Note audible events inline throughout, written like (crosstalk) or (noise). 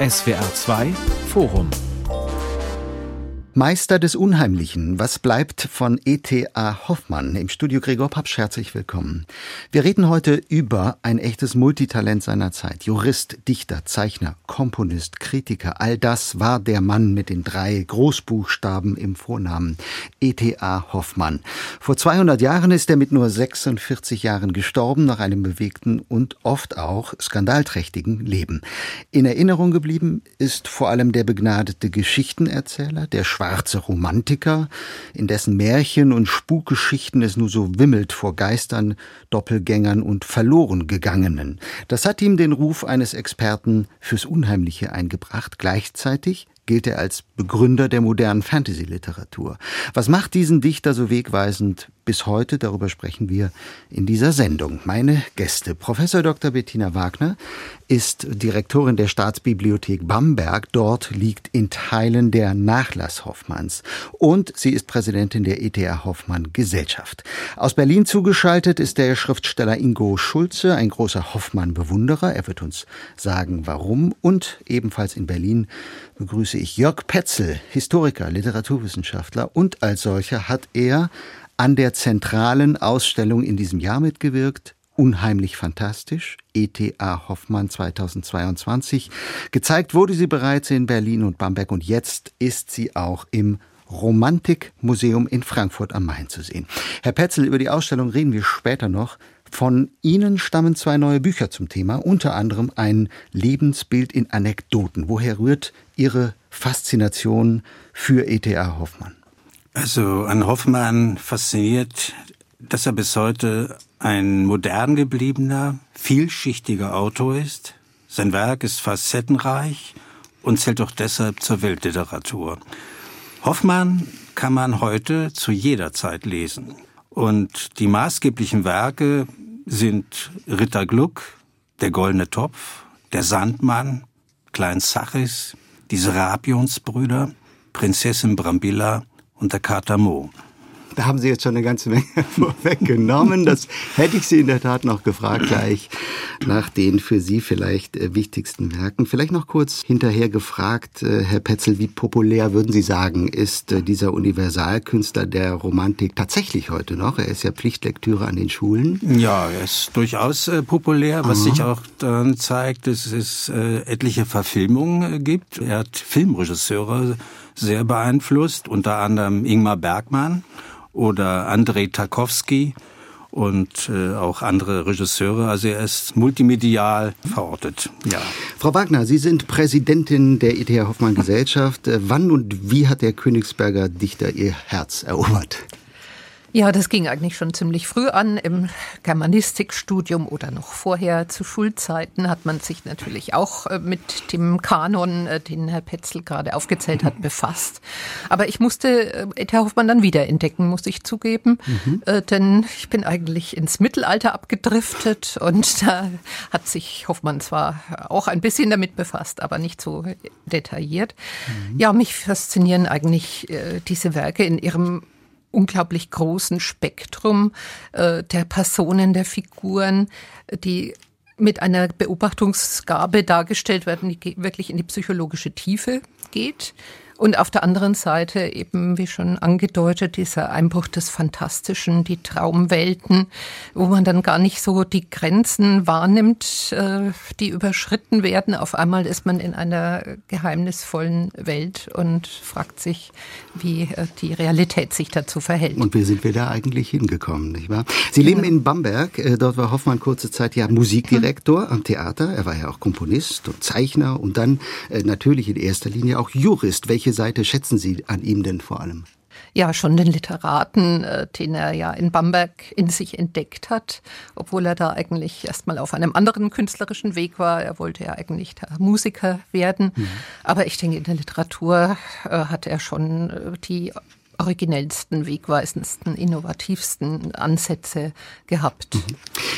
SWR 2 Forum Meister des Unheimlichen. Was bleibt von E.T.A. Hoffmann? Im Studio Gregor Papsch, herzlich willkommen. Wir reden heute über ein echtes Multitalent seiner Zeit. Jurist, Dichter, Zeichner, Komponist, Kritiker. All das war der Mann mit den drei Großbuchstaben im Vornamen. E.T.A. Hoffmann. Vor 200 Jahren ist er mit nur 46 Jahren gestorben, nach einem bewegten und oft auch skandalträchtigen Leben. In Erinnerung geblieben ist vor allem der begnadete Geschichtenerzähler, der schwarze Romantiker, in dessen Märchen und Spukgeschichten es nur so wimmelt vor Geistern, Doppelgängern und Verlorengegangenen. Das hat ihm den Ruf eines Experten fürs Unheimliche eingebracht. Gleichzeitig gilt er als Begründer der modernen Fantasy-Literatur. Was macht diesen Dichter so wegweisend bis heute? Darüber sprechen wir in dieser Sendung. Meine Gäste. Professor Dr. Bettina Wagner ist Direktorin der Staatsbibliothek Bamberg. Dort liegt in Teilen der Nachlass Hoffmanns. Und sie ist Präsidentin der ETH Hoffmann Gesellschaft. Aus Berlin zugeschaltet ist der Schriftsteller Ingo Schulze, ein großer Hoffmann-Bewunderer. Er wird uns sagen, warum. Und ebenfalls in Berlin begrüße ich Jörg Petzel, Historiker, Literaturwissenschaftler und als solcher hat er an der zentralen Ausstellung in diesem Jahr mitgewirkt, Unheimlich fantastisch, ETA Hoffmann 2022. Gezeigt wurde sie bereits in Berlin und Bamberg und jetzt ist sie auch im Romantikmuseum in Frankfurt am Main zu sehen. Herr Petzel, über die Ausstellung reden wir später noch. Von Ihnen stammen zwei neue Bücher zum Thema, unter anderem ein Lebensbild in Anekdoten. Woher rührt Ihre Faszination für E.T.A. Hoffmann? Also an Hoffmann fasziniert, dass er bis heute ein modern gebliebener, vielschichtiger Autor ist. Sein Werk ist facettenreich und zählt auch deshalb zur Weltliteratur. Hoffmann kann man heute zu jeder Zeit lesen. Und die maßgeblichen Werke sind Ritter Gluck, Der goldene Topf, Der Sandmann, Klein Sachis, Die Serapionsbrüder, Prinzessin Brambilla und der Kater Mo. Da haben Sie jetzt schon eine ganze Menge (laughs) vorweggenommen. Das hätte ich Sie in der Tat noch gefragt, gleich nach den für Sie vielleicht äh, wichtigsten Werken. Vielleicht noch kurz hinterher gefragt, äh, Herr Petzel, wie populär würden Sie sagen, ist äh, dieser Universalkünstler der Romantik tatsächlich heute noch? Er ist ja Pflichtlektüre an den Schulen. Ja, er ist durchaus populär, was Aha. sich auch dann zeigt, dass es etliche Verfilmungen gibt. Er hat Filmregisseure sehr beeinflusst, unter anderem Ingmar Bergmann oder Andrei Tarkovsky und äh, auch andere Regisseure. Also er ist multimedial verortet. Ja. Frau Wagner, Sie sind Präsidentin der ETH Hoffmann Gesellschaft. Äh, wann und wie hat der Königsberger Dichter Ihr Herz erobert? Ja, das ging eigentlich schon ziemlich früh an. Im Germanistikstudium oder noch vorher zu Schulzeiten hat man sich natürlich auch äh, mit dem Kanon, äh, den Herr Petzel gerade aufgezählt hat, befasst. Aber ich musste äh, Herr Hoffmann dann wieder entdecken, muss ich zugeben. Mhm. Denn ich bin eigentlich ins Mittelalter abgedriftet und da hat sich Hoffmann zwar auch ein bisschen damit befasst, aber nicht so detailliert. Mhm. Ja, mich faszinieren eigentlich diese Werke in ihrem unglaublich großen Spektrum äh, der Personen, der Figuren, die mit einer Beobachtungsgabe dargestellt werden, die wirklich in die psychologische Tiefe geht. Und auf der anderen Seite eben, wie schon angedeutet, dieser Einbruch des Fantastischen, die Traumwelten, wo man dann gar nicht so die Grenzen wahrnimmt, äh, die überschritten werden. Auf einmal ist man in einer geheimnisvollen Welt und fragt sich, wie äh, die Realität sich dazu verhält. Und wie sind wir da eigentlich hingekommen, nicht wahr? Sie leben in Bamberg. Äh, dort war Hoffmann kurze Zeit ja Musikdirektor am Theater. Er war ja auch Komponist und Zeichner und dann natürlich in erster Linie auch Jurist. Welche welche Seite schätzen Sie an ihm denn vor allem? Ja, schon den Literaten, äh, den er ja in Bamberg in sich entdeckt hat, obwohl er da eigentlich erstmal auf einem anderen künstlerischen Weg war. Er wollte ja eigentlich Musiker werden. Mhm. Aber ich denke, in der Literatur äh, hat er schon äh, die originellsten, wegweisendsten, innovativsten Ansätze gehabt. Mhm.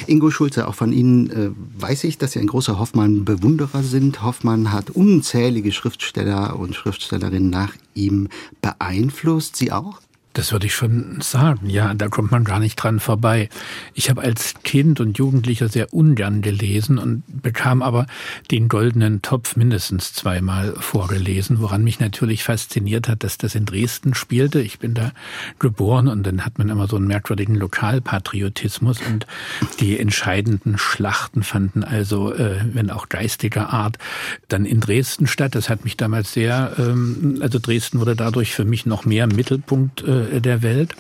Ingo Schulze, auch von Ihnen äh, weiß ich, dass Sie ein großer Hoffmann-Bewunderer sind. Hoffmann hat unzählige Schriftsteller und Schriftstellerinnen nach ihm beeinflusst. Sie auch? Das würde ich schon sagen, ja, da kommt man gar nicht dran vorbei. Ich habe als Kind und Jugendlicher sehr ungern gelesen und bekam aber den goldenen Topf mindestens zweimal vorgelesen, woran mich natürlich fasziniert hat, dass das in Dresden spielte. Ich bin da geboren und dann hat man immer so einen merkwürdigen Lokalpatriotismus und die entscheidenden Schlachten fanden also, äh, wenn auch geistiger Art, dann in Dresden statt. Das hat mich damals sehr, ähm, also Dresden wurde dadurch für mich noch mehr Mittelpunkt äh, der Welt.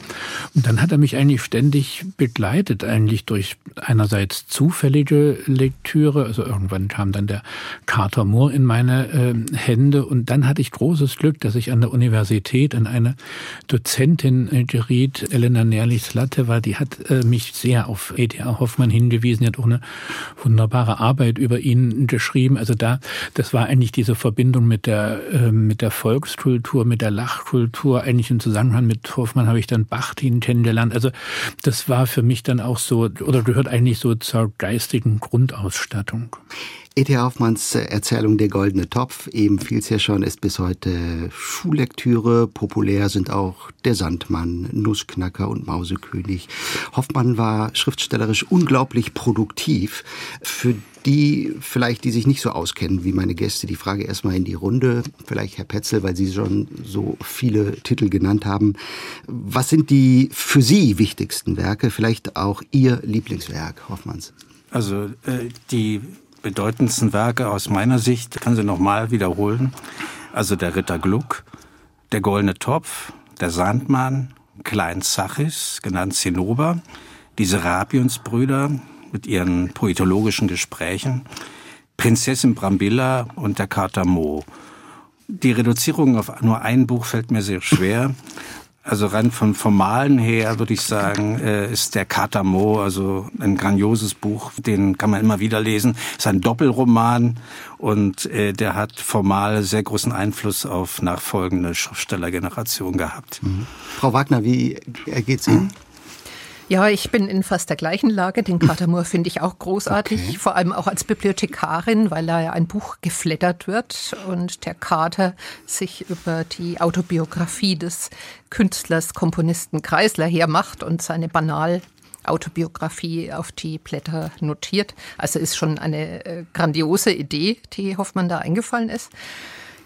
Und dann hat er mich eigentlich ständig begleitet, eigentlich durch einerseits zufällige Lektüre, also irgendwann kam dann der Carter Moore in meine äh, Hände und dann hatte ich großes Glück, dass ich an der Universität an eine Dozentin äh, geriet, Elena Nerlich-Slatte war, die hat äh, mich sehr auf E.T.A. Hoffmann hingewiesen, die hat auch eine wunderbare Arbeit über ihn geschrieben. Also da, das war eigentlich diese Verbindung mit der, äh, mit der Volkskultur, mit der Lachkultur, eigentlich im Zusammenhang mit Hoffmann habe ich dann Bachtin kennengelernt. Also das war für mich dann auch so, oder gehört eigentlich so zur geistigen Grundausstattung. E.T. Hoffmanns Erzählung Der goldene Topf, eben fiel es ja schon, ist bis heute Schullektüre. Populär sind auch Der Sandmann, Nussknacker und Mausekönig. Hoffmann war schriftstellerisch unglaublich produktiv. Für die vielleicht, die sich nicht so auskennen wie meine Gäste, die Frage erstmal in die Runde. Vielleicht Herr Petzel, weil Sie schon so viele Titel genannt haben. Was sind die für Sie wichtigsten Werke? Vielleicht auch Ihr Lieblingswerk, Hoffmanns? Also äh, die bedeutendsten Werke aus meiner Sicht, kann sie nochmal wiederholen. Also der Ritter Gluck, der Goldene Topf, der Sandmann, Klein Zachis, genannt Zinnober, die Serapionsbrüder mit ihren poetologischen Gesprächen, Prinzessin Brambilla und der Kater Mo. Die Reduzierung auf nur ein Buch fällt mir sehr schwer. Also rein vom Formalen her würde ich sagen, äh, ist der Katamo, also ein grandioses Buch, den kann man immer wieder lesen. Ist ein Doppelroman und äh, der hat formal sehr großen Einfluss auf nachfolgende Schriftstellergeneration gehabt. Mhm. Frau Wagner, wie geht's Ihnen? Ja, ich bin in fast der gleichen Lage. Den Katamur (laughs) finde ich auch großartig, okay. vor allem auch als Bibliothekarin, weil da ja ein Buch geflattert wird und der Kater sich über die Autobiografie des Künstlers, Komponisten Kreisler hermacht und seine banal Autobiografie auf die Blätter notiert. Also ist schon eine äh, grandiose Idee, die Hoffmann da eingefallen ist.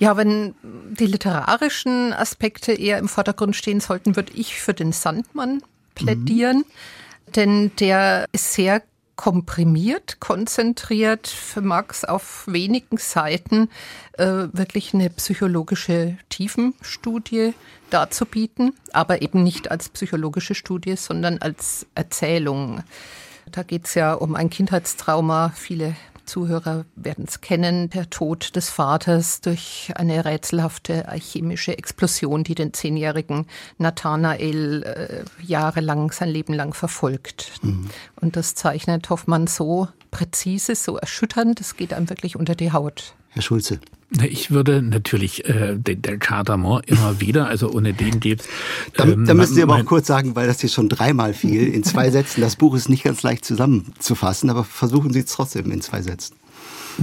Ja, wenn die literarischen Aspekte eher im Vordergrund stehen sollten, würde ich für den Sandmann plädieren, mhm. denn der ist sehr komprimiert, konzentriert, vermag es auf wenigen Seiten äh, wirklich eine psychologische Tiefenstudie darzubieten, aber eben nicht als psychologische Studie, sondern als Erzählung. Da geht es ja um ein Kindheitstrauma. Viele Zuhörer werden es kennen, der Tod des Vaters durch eine rätselhafte chemische Explosion, die den zehnjährigen Nathanael äh, jahrelang, sein Leben lang verfolgt. Mhm. Und das zeichnet Hoffmann so präzise, so erschütternd, es geht einem wirklich unter die Haut. Herr Schulze. Ich würde natürlich äh, den, den Cardamom immer (laughs) wieder, also ohne den geht's. Ähm, da, da müssen Sie aber auch kurz sagen, weil das hier schon dreimal fiel, in zwei (laughs) Sätzen. Das Buch ist nicht ganz leicht zusammenzufassen, aber versuchen Sie es trotzdem in zwei Sätzen.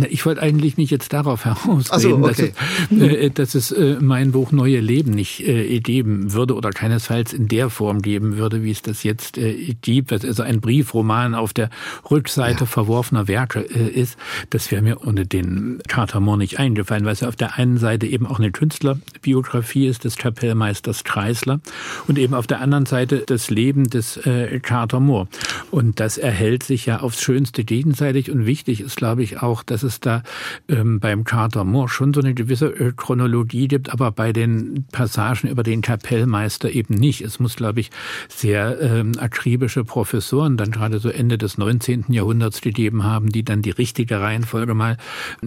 Ich wollte eigentlich nicht jetzt darauf (laughs) herausreden, so, okay. dass es, äh, dass es äh, mein Buch Neue Leben nicht äh, geben würde oder keinesfalls in der Form geben würde, wie es das jetzt äh, gibt, was also ein Briefroman auf der Rückseite ja. verworfener Werke äh, ist. Das wäre mir ohne den Cartamont nicht eingefallen, weil es ja auf der einen Seite eben auch eine Künstlerbiografie ist des Kapellmeisters Kreisler und eben auf der anderen Seite das Leben des äh, Cartamont. Und das erhält sich ja aufs Schönste gegenseitig und wichtig ist, glaube ich, auch, dass dass es da ähm, beim Carter Moore schon so eine gewisse Chronologie gibt, aber bei den Passagen über den Kapellmeister eben nicht. Es muss, glaube ich, sehr ähm, akribische Professoren dann gerade so Ende des 19. Jahrhunderts gegeben haben, die dann die richtige Reihenfolge mal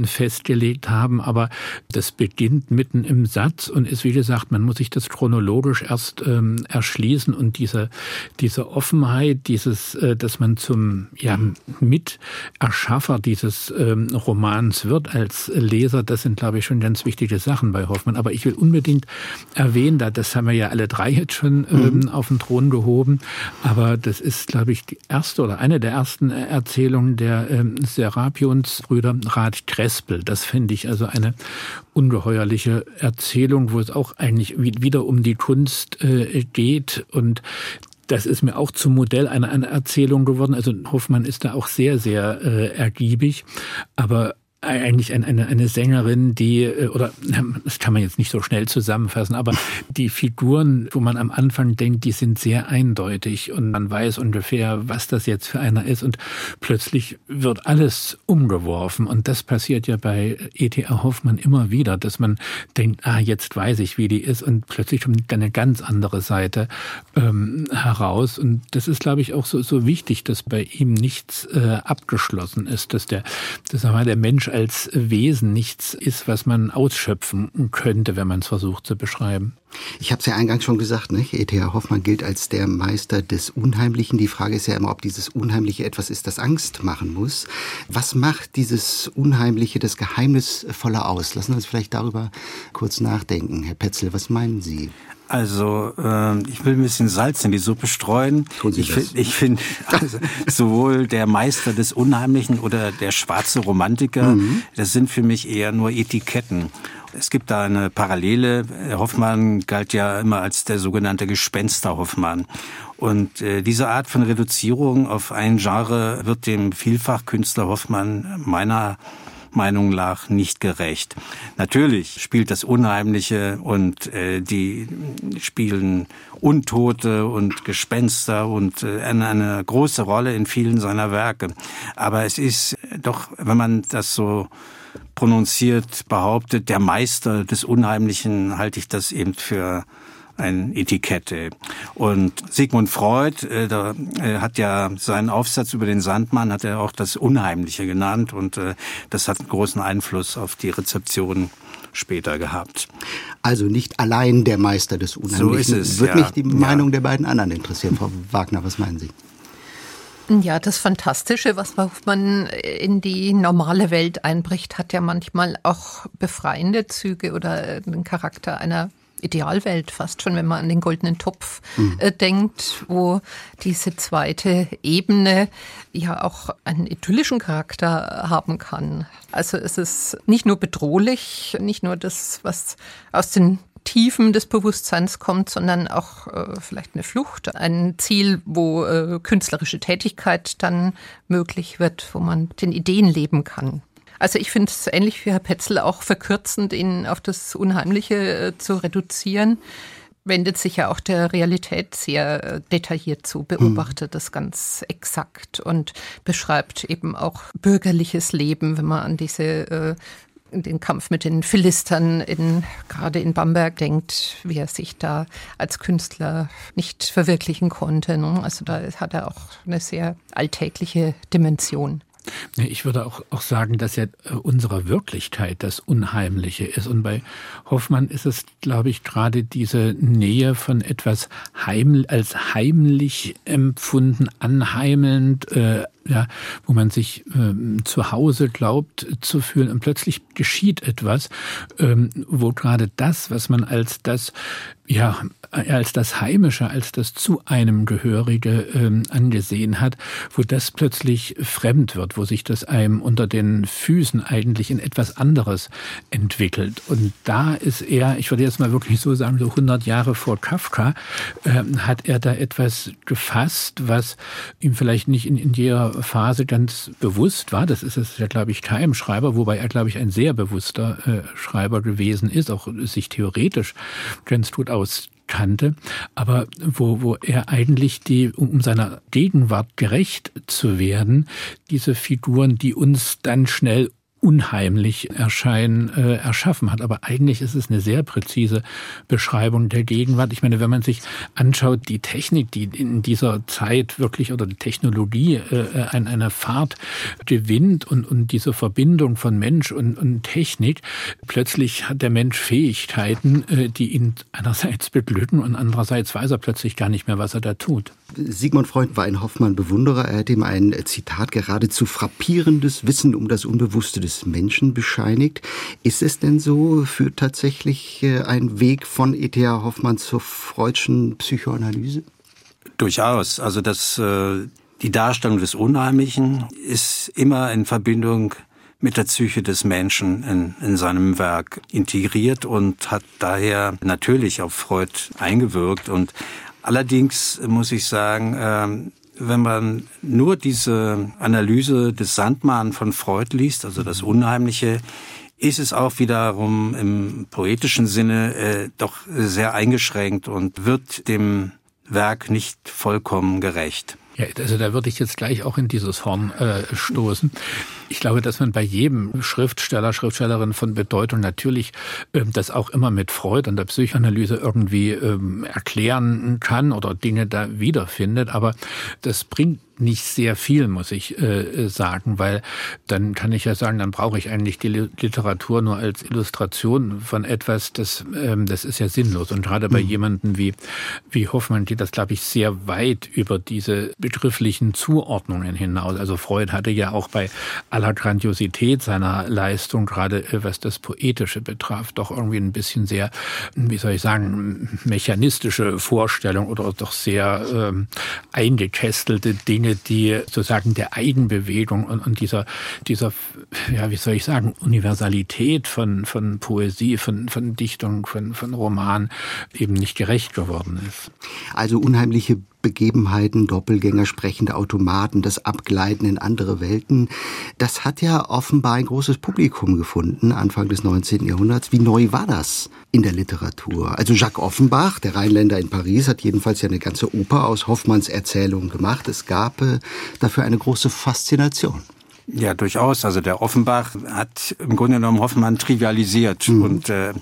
festgelegt haben. Aber das beginnt mitten im Satz und ist, wie gesagt, man muss sich das chronologisch erst ähm, erschließen und diese, diese Offenheit, dieses, äh, dass man zum ja, Miterschaffer dieses ähm, Romans wird als Leser, das sind, glaube ich, schon ganz wichtige Sachen bei Hoffmann. Aber ich will unbedingt erwähnen, da das haben wir ja alle drei jetzt schon ähm, mhm. auf den Thron gehoben, aber das ist, glaube ich, die erste oder eine der ersten Erzählungen der ähm, Serapionsbrüder Rat Krespel. Das finde ich also eine ungeheuerliche Erzählung, wo es auch eigentlich wieder um die Kunst äh, geht und das ist mir auch zum Modell einer, einer Erzählung geworden. Also Hoffmann ist da auch sehr, sehr äh, ergiebig. Aber eigentlich eine, eine Sängerin, die, äh, oder das kann man jetzt nicht so schnell zusammenfassen, aber die Figuren, wo man am Anfang denkt, die sind sehr eindeutig und man weiß ungefähr, was das jetzt für einer ist und plötzlich wird alles umgeworfen und das passiert ja bei E.T.A. Hoffmann immer wieder, dass man denkt, ah, jetzt weiß ich, wie die ist und plötzlich kommt eine ganz andere Seite ähm, heraus und das ist, glaube ich, auch so, so wichtig, dass bei ihm nichts äh, abgeschlossen ist, dass der, dass der Mensch als Wesen nichts ist, was man ausschöpfen könnte, wenn man es versucht zu beschreiben. Ich habe es ja eingangs schon gesagt, ne? E.T.A. Hoffmann gilt als der Meister des Unheimlichen. Die Frage ist ja immer, ob dieses Unheimliche etwas ist, das Angst machen muss. Was macht dieses Unheimliche, das Geheimnisvolle aus? Lassen Sie uns vielleicht darüber kurz nachdenken. Herr Petzel, was meinen Sie? Also äh, ich will ein bisschen Salz in die Suppe streuen. Tun Sie ich finde, ich find, also, sowohl der Meister des Unheimlichen oder der schwarze Romantiker, mhm. das sind für mich eher nur Etiketten. Es gibt da eine Parallele. Hoffmann galt ja immer als der sogenannte Gespenster Hoffmann. Und äh, diese Art von Reduzierung auf ein Genre wird dem Vielfachkünstler Hoffmann meiner Meinung nach nicht gerecht. Natürlich spielt das Unheimliche und äh, die spielen Untote und Gespenster und äh, eine, eine große Rolle in vielen seiner Werke. Aber es ist doch, wenn man das so prononziert behauptet, der Meister des Unheimlichen, halte ich das eben für ein Etikette. Und Sigmund Freud, äh, da, äh, hat ja seinen Aufsatz über den Sandmann, hat er auch das Unheimliche genannt und äh, das hat einen großen Einfluss auf die Rezeption später gehabt. Also nicht allein der Meister des Unheimlichen. So ist es. Würde ja. mich die Meinung ja. der beiden anderen interessieren, Frau Wagner. Was meinen Sie? Ja, das Fantastische, was man in die normale Welt einbricht, hat ja manchmal auch befreiende Züge oder den Charakter einer Idealwelt fast schon, wenn man an den goldenen Topf mhm. äh, denkt, wo diese zweite Ebene ja auch einen idyllischen Charakter haben kann. Also es ist nicht nur bedrohlich, nicht nur das, was aus den Tiefen des Bewusstseins kommt, sondern auch äh, vielleicht eine Flucht, ein Ziel, wo äh, künstlerische Tätigkeit dann möglich wird, wo man den Ideen leben kann. Also ich finde es ähnlich wie Herr Petzel auch verkürzend, ihn auf das Unheimliche äh, zu reduzieren wendet sich ja auch der Realität sehr äh, detailliert zu, beobachtet mhm. das ganz exakt und beschreibt eben auch bürgerliches Leben, wenn man an diese äh, den Kampf mit den Philistern in, gerade in Bamberg denkt, wie er sich da als Künstler nicht verwirklichen konnte. Ne? Also da hat er auch eine sehr alltägliche Dimension. Ich würde auch, auch sagen, dass ja äh, unsere Wirklichkeit das Unheimliche ist. Und bei Hoffmann ist es, glaube ich, gerade diese Nähe von etwas heim, als heimlich empfunden, anheimelnd, äh, ja, wo man sich ähm, zu Hause glaubt zu fühlen und plötzlich geschieht etwas, ähm, wo gerade das, was man als das ja, als das Heimische, als das zu einem Gehörige ähm, angesehen hat, wo das plötzlich fremd wird, wo sich das einem unter den Füßen eigentlich in etwas anderes entwickelt. Und da ist er, ich würde jetzt mal wirklich so sagen, so 100 Jahre vor Kafka, äh, hat er da etwas gefasst, was ihm vielleicht nicht in, in jeder Phase ganz bewusst war. Das ist es ja, glaube ich, keinem Schreiber, wobei er, glaube ich, ein sehr bewusster äh, Schreiber gewesen ist, auch sich theoretisch ganz gut aus auskannte, aber wo, wo er eigentlich die, um seiner Gegenwart gerecht zu werden, diese Figuren, die uns dann schnell unheimlich erscheinen, äh, erschaffen hat. Aber eigentlich ist es eine sehr präzise Beschreibung der Gegenwart. Ich meine, wenn man sich anschaut, die Technik, die in dieser Zeit wirklich oder die Technologie äh, an einer Fahrt gewinnt und, und diese Verbindung von Mensch und, und Technik, plötzlich hat der Mensch Fähigkeiten, äh, die ihn einerseits beglücken und andererseits weiß er plötzlich gar nicht mehr, was er da tut. Sigmund Freud war ein Hoffmann-Bewunderer. Er hat ihm ein Zitat geradezu frappierendes Wissen um das Unbewusste des Menschen bescheinigt. Ist es denn so, führt tatsächlich äh, ein Weg von E.T.A. Hoffmann zur freudschen Psychoanalyse? Durchaus. Also das, äh, die Darstellung des Unheimlichen ist immer in Verbindung mit der Psyche des Menschen in, in seinem Werk integriert und hat daher natürlich auf Freud eingewirkt. Und allerdings muss ich sagen, äh, wenn man nur diese Analyse des Sandmann von Freud liest, also das Unheimliche, ist es auch wiederum im poetischen Sinne äh, doch sehr eingeschränkt und wird dem Werk nicht vollkommen gerecht. Ja, also da würde ich jetzt gleich auch in dieses Horn äh, stoßen. Ich glaube, dass man bei jedem Schriftsteller, Schriftstellerin von Bedeutung natürlich ähm, das auch immer mit Freud und der Psychoanalyse irgendwie ähm, erklären kann oder Dinge da wiederfindet. Aber das bringt nicht sehr viel, muss ich äh, sagen, weil dann kann ich ja sagen, dann brauche ich eigentlich die Literatur nur als Illustration von etwas, das, ähm, das ist ja sinnlos. Und gerade bei mhm. jemanden wie, wie Hoffmann geht das, glaube ich, sehr weit über diese begrifflichen Zuordnungen hinaus. Also Freud hatte ja auch bei aller Grandiosität seiner Leistung, gerade äh, was das Poetische betraf, doch irgendwie ein bisschen sehr, wie soll ich sagen, mechanistische Vorstellung oder doch sehr ähm, eingekästelte Dinge, die sozusagen der Eigenbewegung und, und dieser, dieser, ja, wie soll ich sagen, Universalität von, von Poesie, von, von Dichtung, von, von Roman eben nicht gerecht geworden ist. Also unheimliche Begebenheiten, Doppelgänger, sprechende Automaten, das Abgleiten in andere Welten. Das hat ja offenbar ein großes Publikum gefunden, Anfang des 19. Jahrhunderts. Wie neu war das in der Literatur? Also Jacques Offenbach, der Rheinländer in Paris, hat jedenfalls ja eine ganze Oper aus Hoffmanns Erzählungen gemacht. Es gab äh, dafür eine große Faszination. Ja, durchaus. Also der Offenbach hat im Grunde genommen Hoffmann trivialisiert mhm. und äh,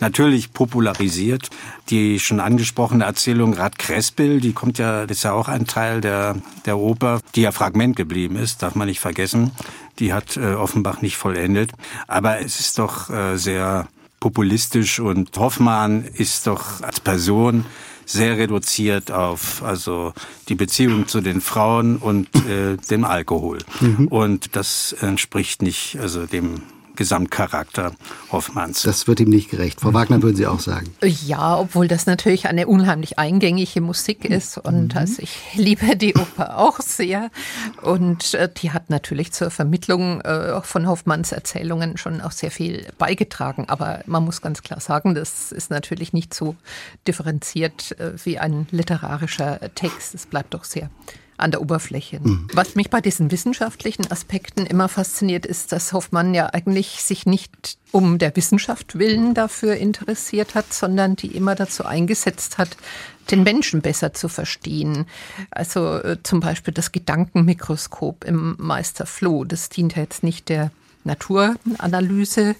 natürlich popularisiert. Die schon angesprochene Erzählung Rad Krespel, die kommt ja, das ist ja auch ein Teil der, der Oper, die ja Fragment geblieben ist, darf man nicht vergessen. Die hat äh, Offenbach nicht vollendet. Aber es ist doch äh, sehr populistisch und Hoffmann ist doch als Person sehr reduziert auf also die Beziehung zu den Frauen und äh, dem Alkohol. Mhm. Und das entspricht nicht also dem Gesamtcharakter Hoffmanns. Das wird ihm nicht gerecht. Frau Wagner würden Sie auch sagen. Ja, obwohl das natürlich eine unheimlich eingängige Musik ist und mhm. also ich liebe die Oper auch sehr und äh, die hat natürlich zur Vermittlung äh, von Hoffmanns Erzählungen schon auch sehr viel beigetragen. Aber man muss ganz klar sagen, das ist natürlich nicht so differenziert äh, wie ein literarischer Text. Es bleibt doch sehr an der Oberfläche. Mhm. Was mich bei diesen wissenschaftlichen Aspekten immer fasziniert, ist, dass Hoffmann ja eigentlich sich nicht um der Wissenschaft willen dafür interessiert hat, sondern die immer dazu eingesetzt hat, den Menschen besser zu verstehen. Also äh, zum Beispiel das Gedankenmikroskop im Meister Floh. Das dient ja jetzt nicht der Naturanalyse,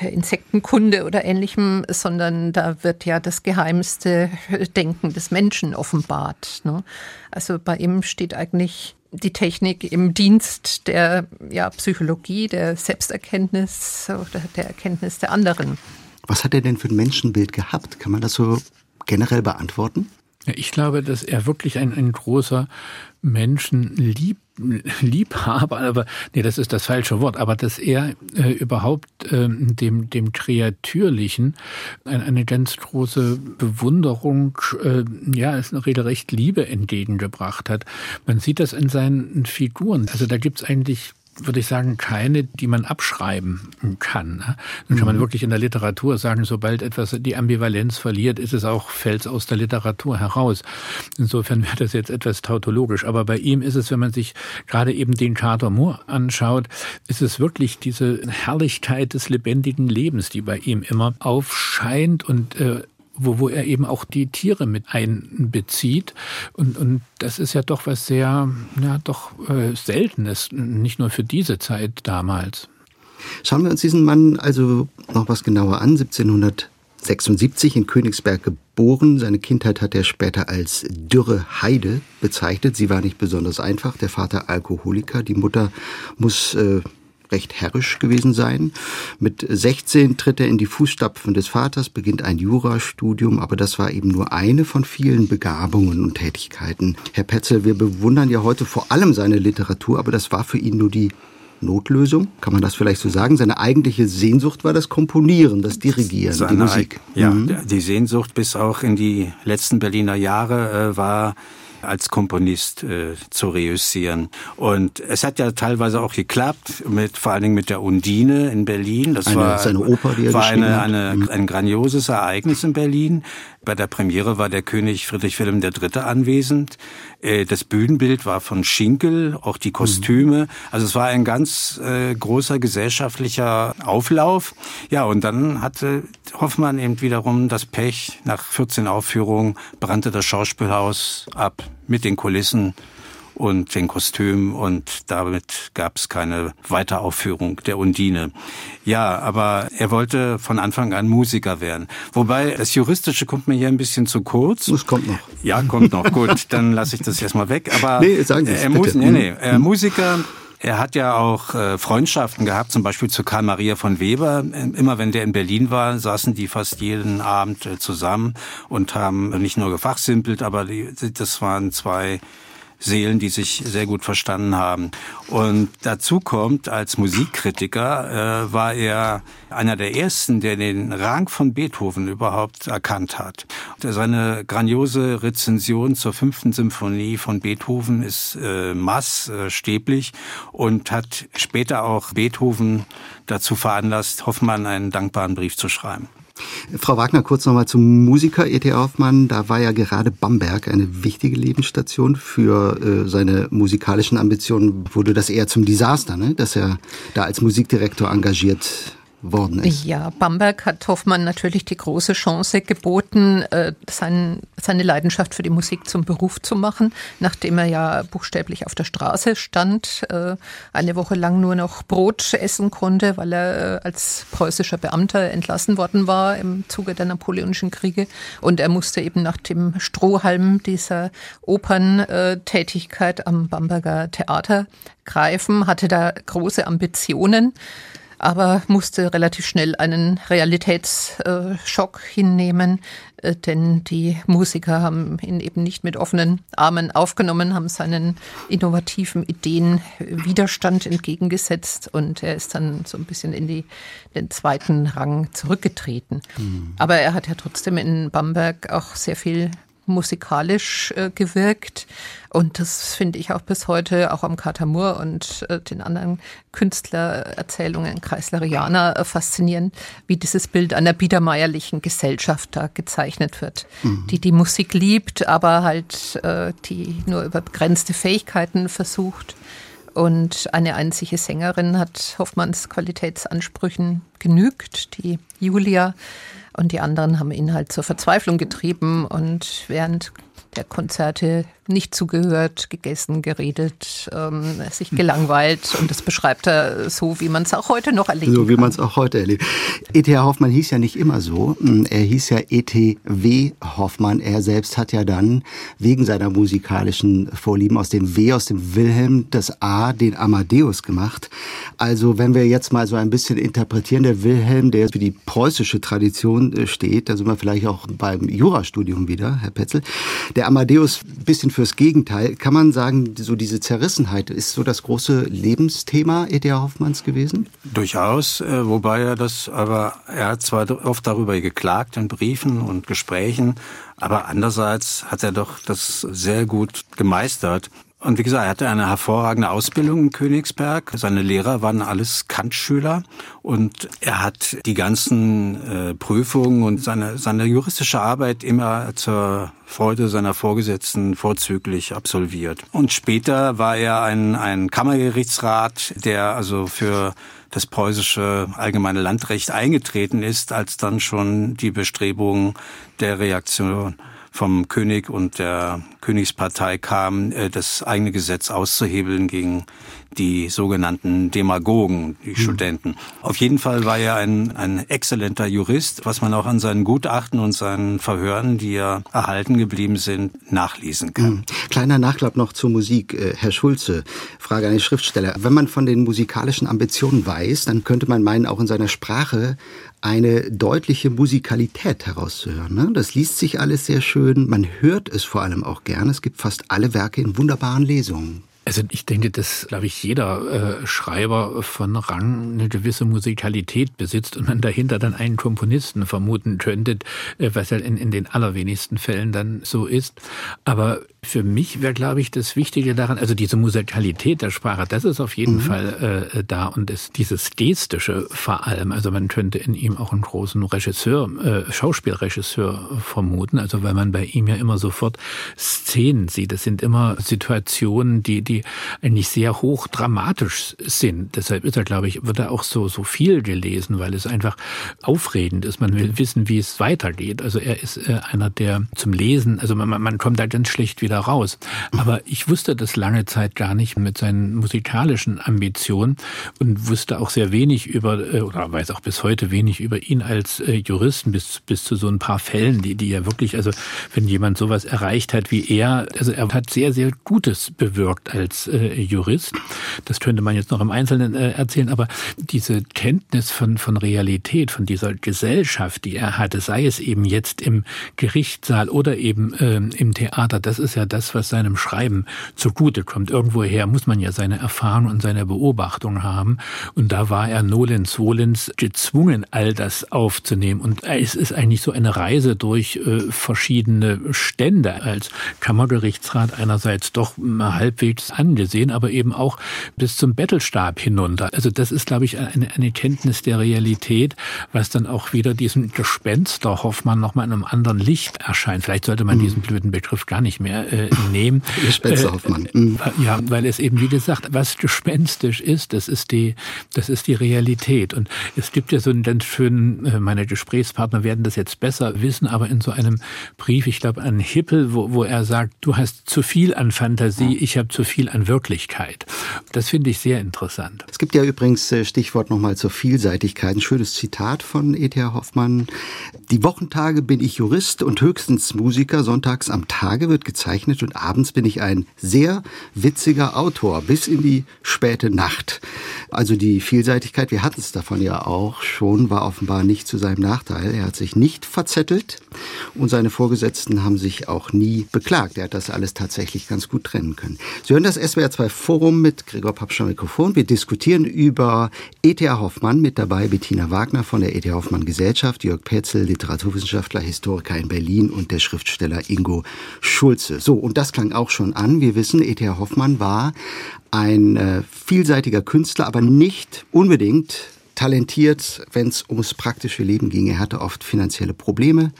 der Insektenkunde oder ähnlichem, sondern da wird ja das geheimste Denken des Menschen offenbart. Ne? Also bei ihm steht eigentlich die Technik im Dienst der ja, Psychologie, der Selbsterkenntnis oder der Erkenntnis der anderen. Was hat er denn für ein Menschenbild gehabt? Kann man das so generell beantworten? Ich glaube, dass er wirklich ein, ein großer Menschenlieb Liebhaber, aber nee, das ist das falsche Wort, aber dass er äh, überhaupt äh, dem dem Kreatürlichen eine, eine ganz große Bewunderung, äh, ja, ist eine regelrecht Liebe entgegengebracht hat. Man sieht das in seinen Figuren. Also da gibt's eigentlich würde ich sagen, keine, die man abschreiben kann. Ne? Nun kann man mhm. wirklich in der Literatur sagen, sobald etwas die Ambivalenz verliert, ist es auch, fällt aus der Literatur heraus. Insofern wäre das jetzt etwas tautologisch. Aber bei ihm ist es, wenn man sich gerade eben den Carter Moore anschaut, ist es wirklich diese Herrlichkeit des lebendigen Lebens, die bei ihm immer aufscheint und äh, wo, wo er eben auch die Tiere mit einbezieht. Und, und das ist ja doch was sehr, ja, doch äh, Seltenes, nicht nur für diese Zeit damals. Schauen wir uns diesen Mann also noch was genauer an. 1776 in Königsberg geboren. Seine Kindheit hat er später als dürre Heide bezeichnet. Sie war nicht besonders einfach. Der Vater Alkoholiker, die Mutter muss äh, recht herrisch gewesen sein. Mit 16 tritt er in die Fußstapfen des Vaters, beginnt ein Jurastudium, aber das war eben nur eine von vielen Begabungen und Tätigkeiten. Herr Petzel, wir bewundern ja heute vor allem seine Literatur, aber das war für ihn nur die Notlösung, kann man das vielleicht so sagen? Seine eigentliche Sehnsucht war das Komponieren, das Dirigieren, Seine die Musik. Ja, mhm. die Sehnsucht bis auch in die letzten Berliner Jahre äh, war als Komponist äh, zu reüssieren. Und es hat ja teilweise auch geklappt, mit, vor allen Dingen mit der Undine in Berlin. Das eine, war, seine Oper, die er war eine, eine, mhm. ein grandioses Ereignis in Berlin. Bei der Premiere war der König Friedrich Wilhelm III. anwesend. Äh, das Bühnenbild war von Schinkel, auch die Kostüme. Also es war ein ganz äh, großer gesellschaftlicher Auflauf. Ja, und dann hatte Hoffmann eben wiederum das Pech. Nach 14 Aufführungen brannte das Schauspielhaus ab mit den Kulissen und den Kostümen und damit gab es keine Weiteraufführung der Undine. Ja, aber er wollte von Anfang an Musiker werden. Wobei das Juristische kommt mir hier ein bisschen zu kurz. Es kommt noch. Ja, kommt noch. Gut, dann lasse ich das erstmal weg. Aber nee, sagen Sie es, er muss, nee, nee, äh, Musiker er hat ja auch äh, Freundschaften gehabt, zum Beispiel zu Karl Maria von Weber. Immer wenn der in Berlin war, saßen die fast jeden Abend äh, zusammen und haben nicht nur gefachsimpelt, aber die, das waren zwei Seelen, die sich sehr gut verstanden haben. Und dazu kommt, als Musikkritiker äh, war er einer der ersten, der den Rang von Beethoven überhaupt erkannt hat. Seine grandiose Rezension zur fünften Symphonie von Beethoven ist äh, maßstäblich und hat später auch Beethoven dazu veranlasst, Hoffmann einen dankbaren Brief zu schreiben. Frau Wagner, kurz nochmal zum Musiker E.T. Hoffmann. Da war ja gerade Bamberg eine wichtige Lebensstation für äh, seine musikalischen Ambitionen. Wurde das eher zum Desaster, ne? dass er da als Musikdirektor engagiert worden ist. Ja, Bamberg hat Hoffmann natürlich die große Chance geboten, äh, sein, seine Leidenschaft für die Musik zum Beruf zu machen, nachdem er ja buchstäblich auf der Straße stand, äh, eine Woche lang nur noch Brot essen konnte, weil er äh, als preußischer Beamter entlassen worden war im Zuge der Napoleonischen Kriege. Und er musste eben nach dem Strohhalm dieser Operntätigkeit am Bamberger Theater greifen, hatte da große Ambitionen aber musste relativ schnell einen Realitätsschock hinnehmen, äh, denn die Musiker haben ihn eben nicht mit offenen Armen aufgenommen, haben seinen innovativen Ideen Widerstand entgegengesetzt und er ist dann so ein bisschen in die, den zweiten Rang zurückgetreten. Mhm. Aber er hat ja trotzdem in Bamberg auch sehr viel musikalisch äh, gewirkt. Und das finde ich auch bis heute, auch am Katamur und äh, den anderen Künstlererzählungen Kreislerianer äh, faszinierend, wie dieses Bild einer biedermeierlichen Gesellschaft da gezeichnet wird, mhm. die die Musik liebt, aber halt äh, die nur über begrenzte Fähigkeiten versucht. Und eine einzige Sängerin hat Hoffmanns Qualitätsansprüchen genügt, die Julia. Und die anderen haben ihn halt zur Verzweiflung getrieben. Und während der Konzerte nicht zugehört, gegessen, geredet, ähm, sich gelangweilt. Und das beschreibt er so, wie man es auch heute noch erlebt. So wie man es auch heute erlebt. E.T. Hoffmann hieß ja nicht immer so. Er hieß ja E.T.W. Hoffmann. Er selbst hat ja dann wegen seiner musikalischen Vorlieben aus dem W, aus dem Wilhelm, das A, den Amadeus gemacht. Also wenn wir jetzt mal so ein bisschen interpretieren, der Wilhelm, der für die preußische Tradition äh, steht, da sind wir vielleicht auch beim Jurastudium wieder, Herr Petzel. Der Amadeus bisschen fürs Gegenteil. Kann man sagen, so diese Zerrissenheit ist so das große Lebensthema E.T.A. Hoffmanns gewesen? Durchaus, äh, wobei er das, aber er hat zwar oft darüber geklagt in Briefen und Gesprächen, aber andererseits hat er doch das sehr gut gemeistert. Und wie gesagt, er hatte eine hervorragende Ausbildung in Königsberg. Seine Lehrer waren alles Kant-Schüler und er hat die ganzen äh, Prüfungen und seine, seine juristische Arbeit immer zur Freude seiner Vorgesetzten vorzüglich absolviert. Und später war er ein, ein Kammergerichtsrat, der also für das preußische allgemeine Landrecht eingetreten ist, als dann schon die Bestrebungen der Reaktion vom König und der Königspartei kam, äh, das eigene Gesetz auszuhebeln gegen die sogenannten Demagogen, die hm. Studenten. Auf jeden Fall war er ein, ein exzellenter Jurist, was man auch an seinen Gutachten und seinen Verhören, die ja erhalten geblieben sind, nachlesen kann. Hm. Kleiner Nachklapp noch zur Musik. Äh, Herr Schulze, Frage an den Schriftsteller. Wenn man von den musikalischen Ambitionen weiß, dann könnte man meinen, auch in seiner Sprache eine deutliche Musikalität herauszuhören. Ne? Das liest sich alles sehr schön, man hört es vor allem auch gern. Es gibt fast alle Werke in wunderbaren Lesungen. Also ich denke, dass, glaube ich, jeder äh, Schreiber von Rang eine gewisse Musikalität besitzt und man dahinter dann einen Komponisten vermuten könnte, äh, was ja in, in den allerwenigsten Fällen dann so ist. Aber für mich wäre, glaube ich, das Wichtige daran, also diese Musikalität der Sprache, das ist auf jeden mhm. Fall äh, da und ist dieses Gestische vor allem. Also man könnte in ihm auch einen großen Regisseur, äh, Schauspielregisseur vermuten, also weil man bei ihm ja immer sofort Szenen sieht. Das sind immer Situationen, die, die eigentlich sehr hoch dramatisch sind. Deshalb ist er, glaube ich, wird er auch so, so viel gelesen, weil es einfach aufregend ist. Man will wissen, wie es weitergeht. Also er ist äh, einer, der zum Lesen, also man, man kommt da ganz schlecht wieder raus. Aber ich wusste das lange Zeit gar nicht mit seinen musikalischen Ambitionen und wusste auch sehr wenig über, äh, oder weiß auch bis heute wenig über ihn als äh, Juristen, bis, bis zu so ein paar Fällen, die, die ja wirklich, also wenn jemand sowas erreicht hat wie er, also er hat sehr, sehr Gutes bewirkt als äh, Jurist. Das könnte man jetzt noch im Einzelnen äh, erzählen, aber diese Kenntnis von, von Realität, von dieser Gesellschaft, die er hatte, sei es eben jetzt im Gerichtssaal oder eben äh, im Theater, das ist ja das, was seinem Schreiben zugutekommt. Irgendwoher muss man ja seine Erfahrung und seine Beobachtung haben. Und da war er nolens volens gezwungen, all das aufzunehmen. Und es ist eigentlich so eine Reise durch äh, verschiedene Stände als Kammergerichtsrat einerseits doch halbwegs angesehen, aber eben auch bis zum Bettelstab hinunter. Also das ist, glaube ich, eine, eine Kenntnis der Realität, was dann auch wieder diesem Gespenster Hoffmann nochmal in einem anderen Licht erscheint. Vielleicht sollte man mhm. diesen blöden Begriff gar nicht mehr äh, nehmen. (laughs) Gespenster Hoffmann. Äh, mhm. Ja, weil es eben, wie gesagt, was gespenstisch ist, das ist die, das ist die Realität. Und es gibt ja so einen ganz schönen, äh, meine Gesprächspartner werden das jetzt besser wissen, aber in so einem Brief, ich glaube an Hippel, wo, wo er sagt, du hast zu viel an Fantasie, ich habe zu viel an Wirklichkeit. Das finde ich sehr interessant. Es gibt ja übrigens äh, Stichwort nochmal zur Vielseitigkeit. Ein schönes Zitat von E.T.A. Hoffmann. Die Wochentage bin ich Jurist und höchstens Musiker. Sonntags am Tage wird gezeichnet und abends bin ich ein sehr witziger Autor bis in die späte Nacht. Also die Vielseitigkeit, wir hatten es davon ja auch schon, war offenbar nicht zu seinem Nachteil. Er hat sich nicht verzettelt und seine Vorgesetzten haben sich auch nie beklagt. Er hat das alles tatsächlich ganz gut trennen können. Sie hören das SWR 2 Forum mit Gregor Papscher Mikrofon. Wir diskutieren über E.T.A. Hoffmann, mit dabei Bettina Wagner von der E.T.A. Hoffmann Gesellschaft, Jörg Petzel, Literaturwissenschaftler, Historiker in Berlin und der Schriftsteller Ingo Schulze. So, und das klang auch schon an. Wir wissen, E.T.A. Hoffmann war ein äh, vielseitiger Künstler, aber nicht unbedingt talentiert, wenn es ums praktische Leben ging. Er hatte oft finanzielle Probleme,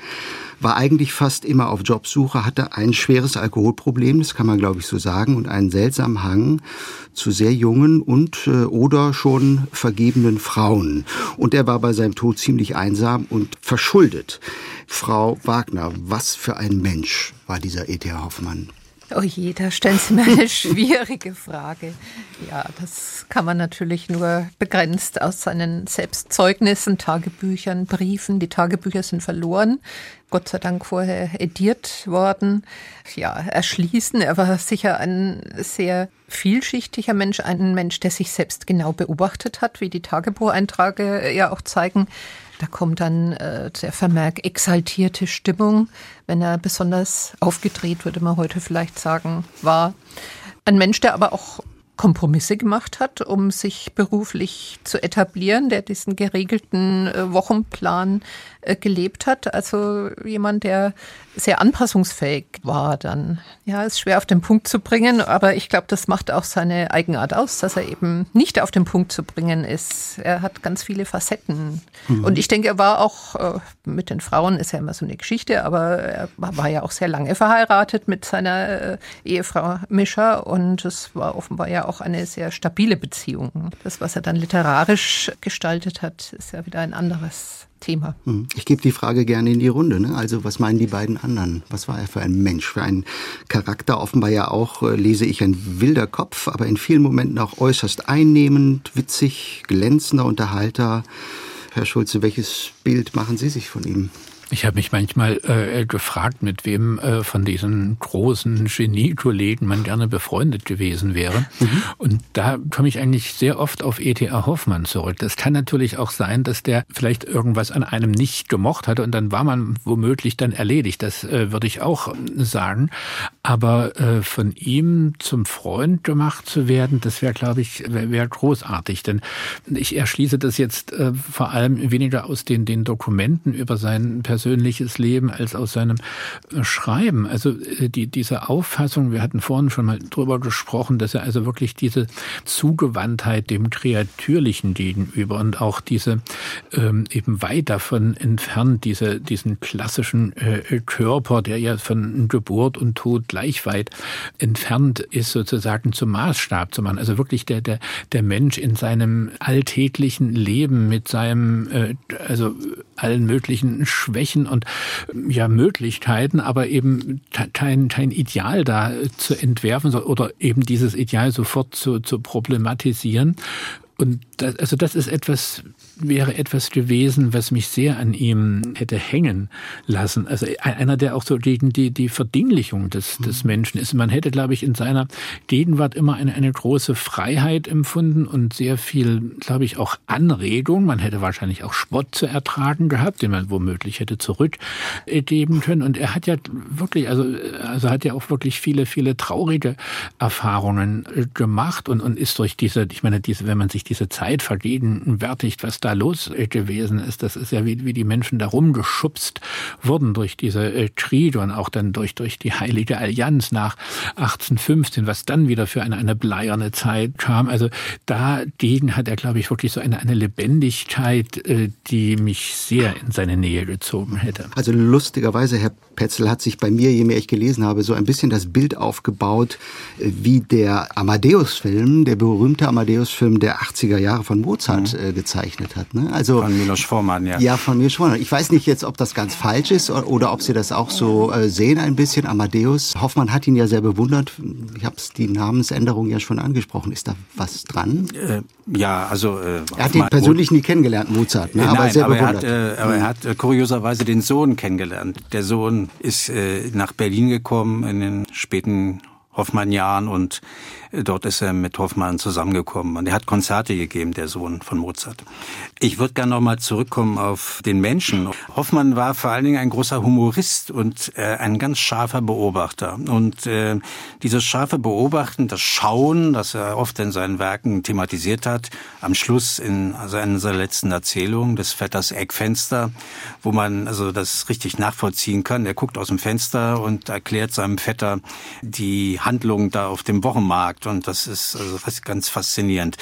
war eigentlich fast immer auf Jobsuche, hatte ein schweres Alkoholproblem, das kann man glaube ich so sagen, und einen seltsamen Hang zu sehr jungen und äh, oder schon vergebenen Frauen. Und er war bei seinem Tod ziemlich einsam und verschuldet. Frau Wagner, was für ein Mensch war dieser E.T. Hoffmann? Oh je, da stellen Sie mir eine (laughs) schwierige Frage. Ja, das kann man natürlich nur begrenzt aus seinen Selbstzeugnissen, Tagebüchern, Briefen. Die Tagebücher sind verloren, Gott sei Dank vorher ediert worden. Ja, erschließen. Er war sicher ein sehr vielschichtiger Mensch, ein Mensch, der sich selbst genau beobachtet hat, wie die Tagebucheinträge ja auch zeigen. Da kommt dann äh, der Vermerk exaltierte Stimmung, wenn er besonders aufgedreht, würde man heute vielleicht sagen, war. Ein Mensch, der aber auch Kompromisse gemacht hat, um sich beruflich zu etablieren, der diesen geregelten äh, Wochenplan äh, gelebt hat. Also jemand, der sehr anpassungsfähig war dann. Ja, ist schwer auf den Punkt zu bringen, aber ich glaube, das macht auch seine Eigenart aus, dass er eben nicht auf den Punkt zu bringen ist. Er hat ganz viele Facetten. Mhm. Und ich denke, er war auch äh, mit den Frauen, ist ja immer so eine Geschichte, aber er war ja auch sehr lange verheiratet mit seiner Ehefrau Mischer und es war offenbar ja auch eine sehr stabile Beziehung. Das, was er dann literarisch gestaltet hat, ist ja wieder ein anderes Thema. Hm. Ich gebe die Frage gerne in die Runde. Ne? Also was meinen die beiden anderen? Was war er für ein Mensch, für ein Charakter? Offenbar ja auch, äh, lese ich, ein wilder Kopf, aber in vielen Momenten auch äußerst einnehmend, witzig, glänzender Unterhalter. Herr Schulze, welches Bild machen Sie sich von ihm? Ich habe mich manchmal äh, gefragt, mit wem äh, von diesen großen Genie-Kollegen man gerne befreundet gewesen wäre. Mhm. Und da komme ich eigentlich sehr oft auf E.T.A. Hoffmann zurück. Das kann natürlich auch sein, dass der vielleicht irgendwas an einem nicht gemocht hatte und dann war man womöglich dann erledigt. Das äh, würde ich auch sagen. Aber äh, von ihm zum Freund gemacht zu werden, das wäre, glaube ich, wäre wär großartig. Denn ich erschließe das jetzt äh, vor allem weniger aus den, den Dokumenten über seinen persönlichen persönliches Leben als aus seinem Schreiben. Also äh, die, diese Auffassung, wir hatten vorhin schon mal drüber gesprochen, dass er also wirklich diese Zugewandtheit dem Kreatürlichen gegenüber und auch diese ähm, eben weit davon entfernt, diese, diesen klassischen äh, Körper, der ja von Geburt und Tod gleich weit entfernt ist, sozusagen zum Maßstab zu machen. Also wirklich der, der, der Mensch in seinem alltäglichen Leben mit seinem, äh, also allen möglichen Schwächen Versprechen und ja Möglichkeiten, aber eben kein, kein Ideal da zu entwerfen oder eben dieses Ideal sofort zu, zu problematisieren. Und das, also das ist etwas, wäre etwas gewesen, was mich sehr an ihm hätte hängen lassen. Also einer, der auch so gegen die, die Verdinglichung des, des mhm. Menschen ist. Man hätte, glaube ich, in seiner Gegenwart immer eine, eine große Freiheit empfunden und sehr viel, glaube ich, auch Anregung. Man hätte wahrscheinlich auch Spott zu ertragen gehabt, den man womöglich hätte zurückgeben können. Und er hat ja wirklich, also, also hat ja auch wirklich viele, viele traurige Erfahrungen äh, gemacht und, und ist durch diese, ich meine, diese, wenn man sich diese Zeit vergegenwärtigt, was da los gewesen ist. Das ist ja wie, wie die Menschen da rumgeschubst wurden durch diese äh, Kriege und auch dann durch, durch die Heilige Allianz nach 1815, was dann wieder für eine, eine bleierne Zeit kam. Also dagegen hat er, glaube ich, wirklich so eine, eine Lebendigkeit, äh, die mich sehr in seine Nähe gezogen hätte. Also lustigerweise, Herr Petzel hat sich bei mir, je mehr ich gelesen habe, so ein bisschen das Bild aufgebaut, äh, wie der Amadeus-Film, der berühmte Amadeus-Film der 80er Jahre von Mozart mhm. äh, gezeichnet hat. Ne? Also, von Milos Forman, ja. Ja, von Milos Forman. Ich weiß nicht jetzt, ob das ganz falsch ist oder, oder ob Sie das auch so äh, sehen ein bisschen. Amadeus, Hoffmann hat ihn ja sehr bewundert. Ich habe die Namensänderung ja schon angesprochen. Ist da was dran? Äh, ja, also... Er hat ihn persönlich nie kennengelernt, Mozart, ne? Äh, aber nein, sehr aber bewundert. Er hat, aber er hat kurioserweise den Sohn kennengelernt. Der Sohn ist äh, nach Berlin gekommen in den späten Hoffmann-Jahren und Dort ist er mit Hoffmann zusammengekommen und er hat Konzerte gegeben, der Sohn von Mozart. Ich würde gerne nochmal zurückkommen auf den Menschen. Hoffmann war vor allen Dingen ein großer Humorist und äh, ein ganz scharfer Beobachter. Und äh, dieses scharfe Beobachten, das Schauen, das er oft in seinen Werken thematisiert hat, am Schluss in also einer seiner letzten Erzählungen, des Vetters Eckfenster, wo man also das richtig nachvollziehen kann. Er guckt aus dem Fenster und erklärt seinem Vetter die Handlung da auf dem Wochenmarkt und das ist also ganz faszinierend.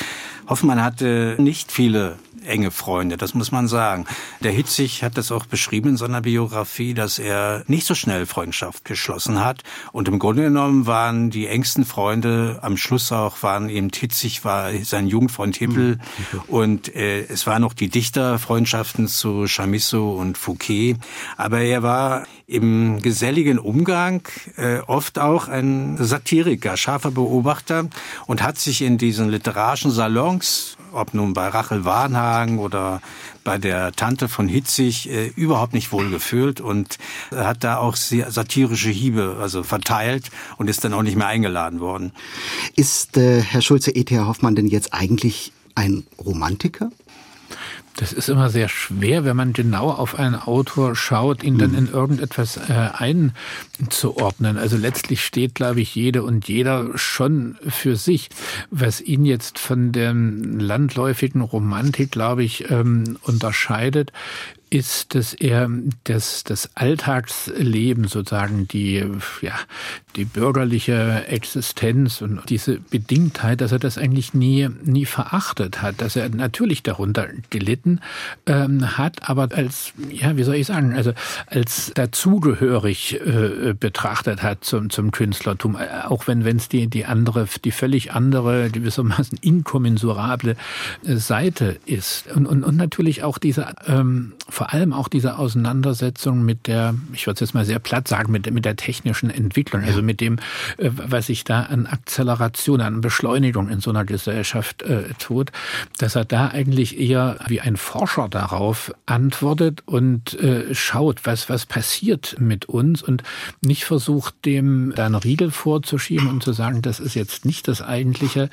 Hoffmann hatte nicht viele enge Freunde, das muss man sagen. Der Hitzig hat das auch beschrieben in seiner Biografie, dass er nicht so schnell Freundschaft geschlossen hat. Und im Grunde genommen waren die engsten Freunde am Schluss auch, waren eben Hitzig, war sein Jugendfreund Hippel. Mhm. Und äh, es waren noch die Dichterfreundschaften zu Chamisso und Fouquet. Aber er war im geselligen Umgang äh, oft auch ein Satiriker, scharfer Beobachter und hat sich in diesen literarischen Salons ob nun bei Rachel Warnhagen oder bei der Tante von Hitzig, äh, überhaupt nicht wohl gefühlt und hat da auch sehr satirische Hiebe also verteilt und ist dann auch nicht mehr eingeladen worden. Ist äh, Herr Schulze E.T.H. Hoffmann denn jetzt eigentlich ein Romantiker? Das ist immer sehr schwer, wenn man genau auf einen Autor schaut, ihn dann mhm. in irgendetwas äh, einzuordnen. Also letztlich steht, glaube ich, jede und jeder schon für sich. Was ihn jetzt von der landläufigen Romantik, glaube ich, ähm, unterscheidet, ist, dass er das, das Alltagsleben sozusagen, die, ja, die bürgerliche Existenz und diese Bedingtheit, dass er das eigentlich nie, nie verachtet hat, dass er natürlich darunter gelitten ähm, hat, aber als, ja, wie soll ich sagen, also als dazugehörig äh, betrachtet hat zum, zum Künstlertum, auch wenn es die, die andere, die völlig andere, gewissermaßen inkommensurable äh, Seite ist. Und, und, und natürlich auch diese ähm, vor allem auch diese Auseinandersetzung mit der, ich würde es jetzt mal sehr platt sagen, mit, mit der technischen Entwicklung, also mit dem, äh, was sich da an Acceleration, an Beschleunigung in so einer Gesellschaft äh, tut, dass er da eigentlich eher wie ein Forscher darauf antwortet und äh, schaut, was, was passiert mit uns und nicht versucht, dem da einen Riegel vorzuschieben und zu sagen, das ist jetzt nicht das eigentliche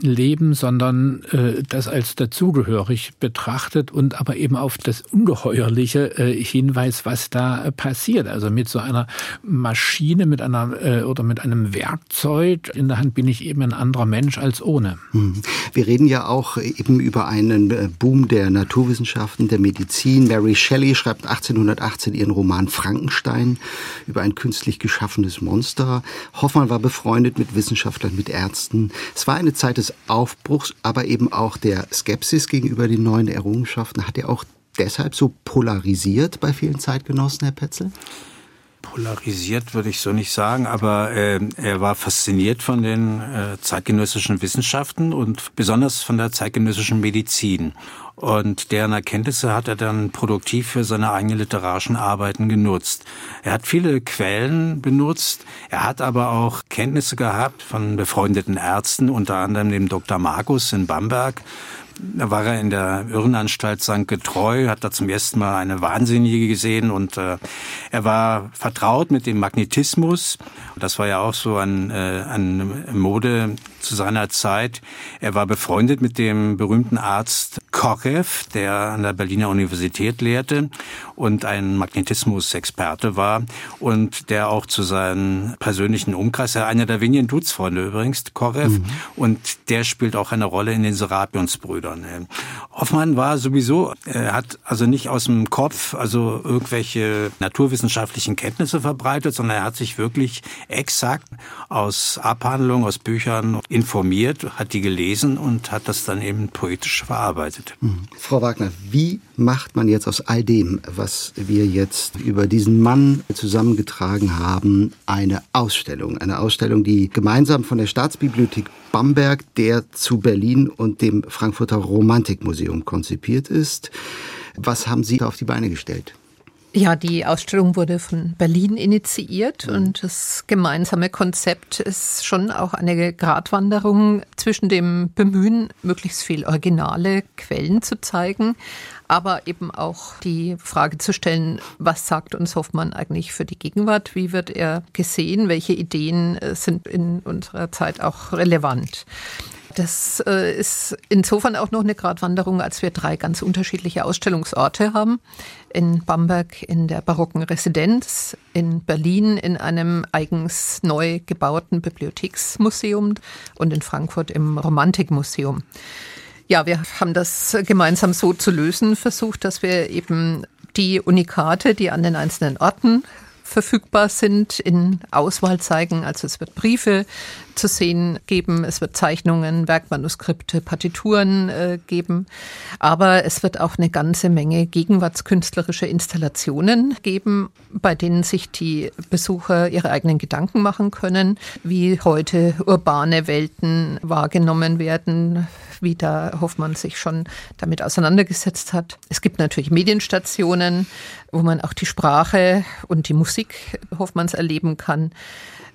Leben, sondern äh, das als dazugehörig betrachtet und aber eben auf das ungeheuerliche äh, Hinweis, was da äh, passiert. Also mit so einer Maschine, mit einer äh, oder mit einem Werkzeug in der Hand bin ich eben ein anderer Mensch als ohne. Hm. Wir reden ja auch eben über einen äh, Boom der Naturwissenschaften, der Medizin. Mary Shelley schreibt 1818 ihren Roman Frankenstein über ein künstlich geschaffenes Monster. Hoffmann war befreundet mit Wissenschaftlern, mit Ärzten. Es war eine Zeit des Aufbruchs, aber eben auch der Skepsis gegenüber den neuen Errungenschaften. Hat er auch deshalb so polarisiert bei vielen Zeitgenossen, Herr Petzel? Polarisiert würde ich so nicht sagen, aber äh, er war fasziniert von den äh, zeitgenössischen Wissenschaften und besonders von der zeitgenössischen Medizin. Und deren Erkenntnisse hat er dann produktiv für seine eigenen literarischen Arbeiten genutzt. Er hat viele Quellen benutzt, er hat aber auch Kenntnisse gehabt von befreundeten Ärzten, unter anderem dem Dr. Markus in Bamberg, da war er in der Irrenanstalt St. Getreu, hat da zum ersten Mal eine Wahnsinnige gesehen und äh, er war vertraut mit dem Magnetismus. Das war ja auch so ein, äh, ein Mode zu seiner Zeit. Er war befreundet mit dem berühmten Arzt Kochev, der an der Berliner Universität lehrte und ein Magnetismus-Experte war und der auch zu seinem persönlichen Umkreis, er einer der wenigen Dutzfreunde übrigens, Kochev, mhm. und der spielt auch eine Rolle in den Serapionsbrüdern. Hoffmann war sowieso, er hat also nicht aus dem Kopf also irgendwelche naturwissenschaftlichen Kenntnisse verbreitet, sondern er hat sich wirklich exakt aus Abhandlungen, aus Büchern informiert, hat die gelesen und hat das dann eben poetisch verarbeitet. Mhm. Frau Wagner, wie macht man jetzt aus all dem, was wir jetzt über diesen Mann zusammengetragen haben, eine Ausstellung? Eine Ausstellung, die gemeinsam von der Staatsbibliothek Bamberg, der zu Berlin und dem Frankfurter Romantikmuseum konzipiert ist. Was haben Sie auf die Beine gestellt? Ja, die Ausstellung wurde von Berlin initiiert mhm. und das gemeinsame Konzept ist schon auch eine Gratwanderung zwischen dem Bemühen, möglichst viel originale Quellen zu zeigen, aber eben auch die Frage zu stellen, was sagt uns Hoffmann eigentlich für die Gegenwart? Wie wird er gesehen? Welche Ideen äh, sind in unserer Zeit auch relevant? Das äh, ist insofern auch noch eine Gratwanderung, als wir drei ganz unterschiedliche Ausstellungsorte haben. In Bamberg in der barocken Residenz, in Berlin in einem eigens neu gebauten Bibliotheksmuseum und in Frankfurt im Romantikmuseum. Ja, wir haben das gemeinsam so zu lösen versucht, dass wir eben die Unikate, die an den einzelnen Orten verfügbar sind, in Auswahl zeigen. Also es wird Briefe zu sehen geben, es wird Zeichnungen, Werkmanuskripte, Partituren äh, geben, aber es wird auch eine ganze Menge gegenwartskünstlerische Installationen geben, bei denen sich die Besucher ihre eigenen Gedanken machen können, wie heute urbane Welten wahrgenommen werden, wie da Hoffmann sich schon damit auseinandergesetzt hat. Es gibt natürlich Medienstationen, wo man auch die Sprache und die Musik Hoffmanns erleben kann.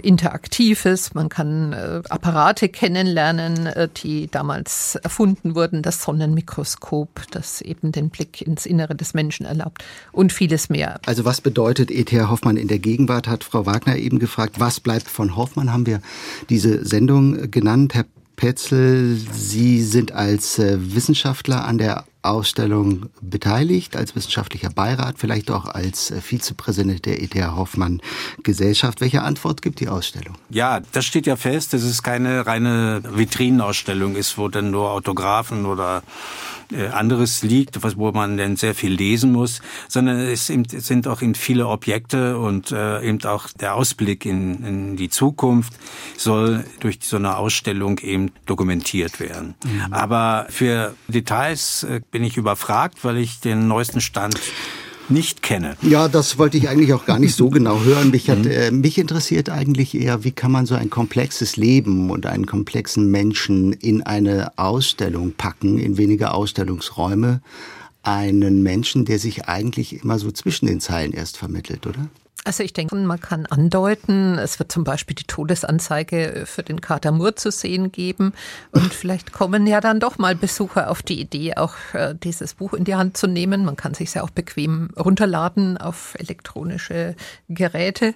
Interaktives, man kann äh, Apparate kennenlernen, äh, die damals erfunden wurden, das Sonnenmikroskop, das eben den Blick ins Innere des Menschen erlaubt und vieles mehr. Also was bedeutet E.T.A. Hoffmann in der Gegenwart, hat Frau Wagner eben gefragt. Was bleibt von Hoffmann, haben wir diese Sendung genannt. Herr Petzel, Sie sind als äh, Wissenschaftler an der Ausstellung beteiligt, als wissenschaftlicher Beirat, vielleicht auch als äh, Vizepräsident der ETH Hoffmann Gesellschaft. Welche Antwort gibt die Ausstellung? Ja, das steht ja fest, dass es keine reine Vitrinenausstellung ist, wo dann nur Autographen oder äh, anderes liegt, wo man dann sehr viel lesen muss, sondern es sind auch eben viele Objekte und äh, eben auch der Ausblick in, in die Zukunft soll durch so eine Ausstellung eben dokumentiert werden. Mhm. Aber für Details bin ich überfragt, weil ich den neuesten Stand nicht kenne. Ja, das wollte ich eigentlich auch gar nicht so (laughs) genau hören. Mich, hat, mhm. äh, mich interessiert eigentlich eher, wie kann man so ein komplexes Leben und einen komplexen Menschen in eine Ausstellung packen, in weniger Ausstellungsräume einen Menschen, der sich eigentlich immer so zwischen den Zeilen erst vermittelt, oder? Also ich denke, man kann andeuten, es wird zum Beispiel die Todesanzeige für den Kater Murr zu sehen geben. Und (laughs) vielleicht kommen ja dann doch mal Besucher auf die Idee, auch äh, dieses Buch in die Hand zu nehmen. Man kann sich ja auch bequem runterladen auf elektronische Geräte.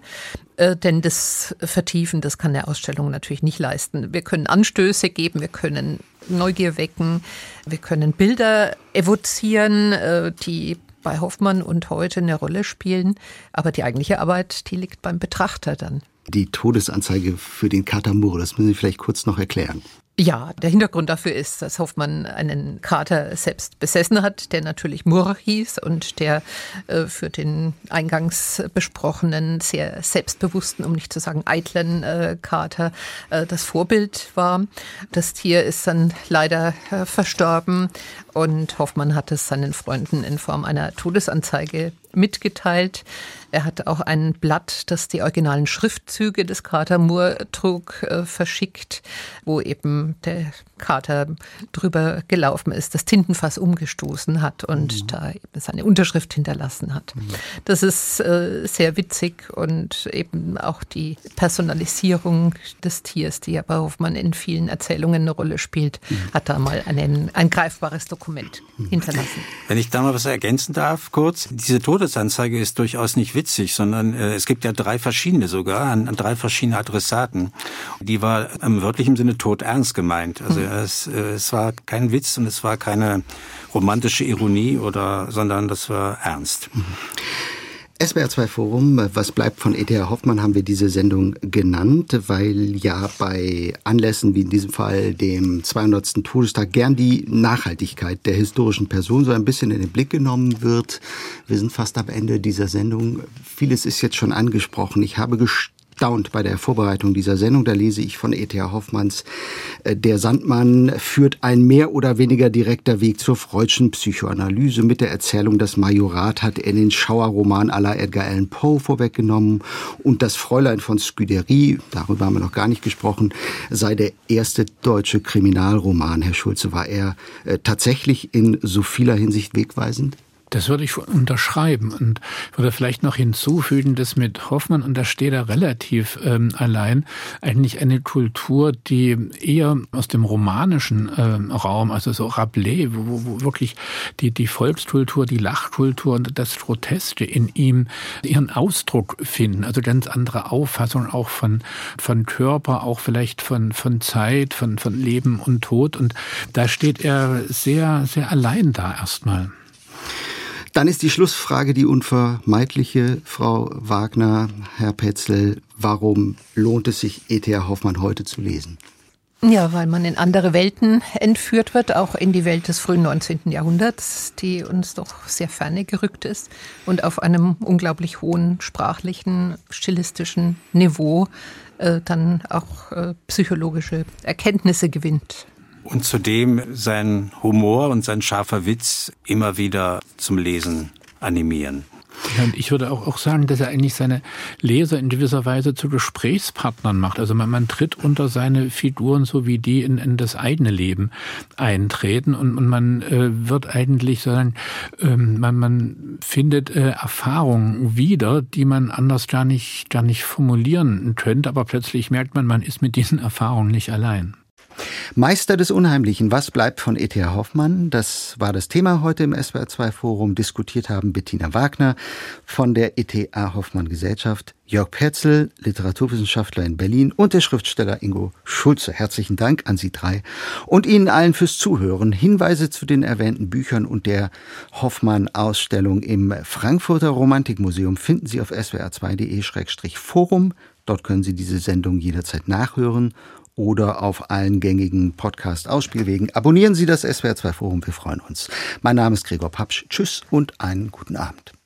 Äh, denn das Vertiefen, das kann eine Ausstellung natürlich nicht leisten. Wir können Anstöße geben, wir können Neugier wecken, wir können Bilder evozieren, äh, die bei Hoffmann und heute eine Rolle spielen. Aber die eigentliche Arbeit, die liegt beim Betrachter dann. Die Todesanzeige für den Katamur, das müssen Sie vielleicht kurz noch erklären. Ja, der Hintergrund dafür ist, dass Hoffmann einen Kater selbst besessen hat, der natürlich Murr hieß und der äh, für den eingangs besprochenen, sehr selbstbewussten, um nicht zu sagen eitlen äh, Kater äh, das Vorbild war. Das Tier ist dann leider äh, verstorben und Hoffmann hat es seinen Freunden in Form einer Todesanzeige mitgeteilt. Er hat auch ein Blatt, das die originalen Schriftzüge des Kater Moore trug, äh, verschickt, wo eben der Kater drüber gelaufen ist, das Tintenfass umgestoßen hat und mhm. da eben seine Unterschrift hinterlassen hat. Mhm. Das ist äh, sehr witzig und eben auch die Personalisierung des Tiers, die ja bei Hoffmann in vielen Erzählungen eine Rolle spielt, mhm. hat da mal einen, ein greifbares Dokument mhm. hinterlassen. Wenn ich da mal was ergänzen darf, kurz. Diese Todesanzeige ist durchaus nicht witzig, sondern äh, es gibt ja drei verschiedene sogar, an, an, drei verschiedene Adressaten. Die war im wörtlichen Sinne tot ernst gemeint. Also. Es, äh, es war kein Witz und es war keine romantische Ironie oder, sondern das war ernst. Mhm. SWR2 Forum, was bleibt von E.T.A. Hoffmann, haben wir diese Sendung genannt, weil ja bei Anlässen wie in diesem Fall dem 200. Todestag gern die Nachhaltigkeit der historischen Person so ein bisschen in den Blick genommen wird. Wir sind fast am Ende dieser Sendung. Vieles ist jetzt schon angesprochen. Ich habe erstaunt bei der Vorbereitung dieser Sendung. Da lese ich von E.T.A. Hoffmanns, äh, der Sandmann führt ein mehr oder weniger direkter Weg zur freudschen Psychoanalyse. Mit der Erzählung Das Majorat hat er den Schauerroman aller Edgar Allan Poe vorweggenommen. Und das Fräulein von Scuderie, darüber haben wir noch gar nicht gesprochen, sei der erste deutsche Kriminalroman. Herr Schulze, war er äh, tatsächlich in so vieler Hinsicht wegweisend? Das würde ich unterschreiben und würde vielleicht noch hinzufügen, dass mit Hoffmann, und da steht er relativ ähm, allein, eigentlich eine Kultur, die eher aus dem romanischen ähm, Raum, also so Rabelais, wo, wo wirklich die, die Volkskultur, die Lachkultur und das Groteske in ihm ihren Ausdruck finden. Also ganz andere Auffassungen auch von, von Körper, auch vielleicht von, von Zeit, von, von Leben und Tod. Und da steht er sehr, sehr allein da erstmal. Dann ist die Schlussfrage die unvermeidliche, Frau Wagner, Herr Petzel. Warum lohnt es sich, E.T.A. Hoffmann heute zu lesen? Ja, weil man in andere Welten entführt wird, auch in die Welt des frühen 19. Jahrhunderts, die uns doch sehr ferne gerückt ist und auf einem unglaublich hohen sprachlichen, stilistischen Niveau äh, dann auch äh, psychologische Erkenntnisse gewinnt. Und zudem sein Humor und sein scharfer Witz immer wieder zum Lesen animieren. Ja, und ich würde auch, auch sagen, dass er eigentlich seine Leser in gewisser Weise zu Gesprächspartnern macht. Also man, man tritt unter seine Figuren, so wie die in, in das eigene Leben eintreten und, und man äh, wird eigentlich sagen, ähm, man, man findet äh, Erfahrungen wieder, die man anders gar nicht, gar nicht formulieren könnte, aber plötzlich merkt man, man ist mit diesen Erfahrungen nicht allein. Meister des Unheimlichen, was bleibt von E.T.A. Hoffmann? Das war das Thema heute im SWR2 Forum. Diskutiert haben Bettina Wagner von der E.T.A. Hoffmann Gesellschaft, Jörg Perzel, Literaturwissenschaftler in Berlin und der Schriftsteller Ingo Schulze. Herzlichen Dank an Sie drei und Ihnen allen fürs Zuhören. Hinweise zu den erwähnten Büchern und der Hoffmann-Ausstellung im Frankfurter Romantikmuseum finden Sie auf swr2.de-forum. Dort können Sie diese Sendung jederzeit nachhören oder auf allen gängigen Podcast-Ausspielwegen. Abonnieren Sie das SWR2 Forum, wir freuen uns. Mein Name ist Gregor Papsch. Tschüss und einen guten Abend.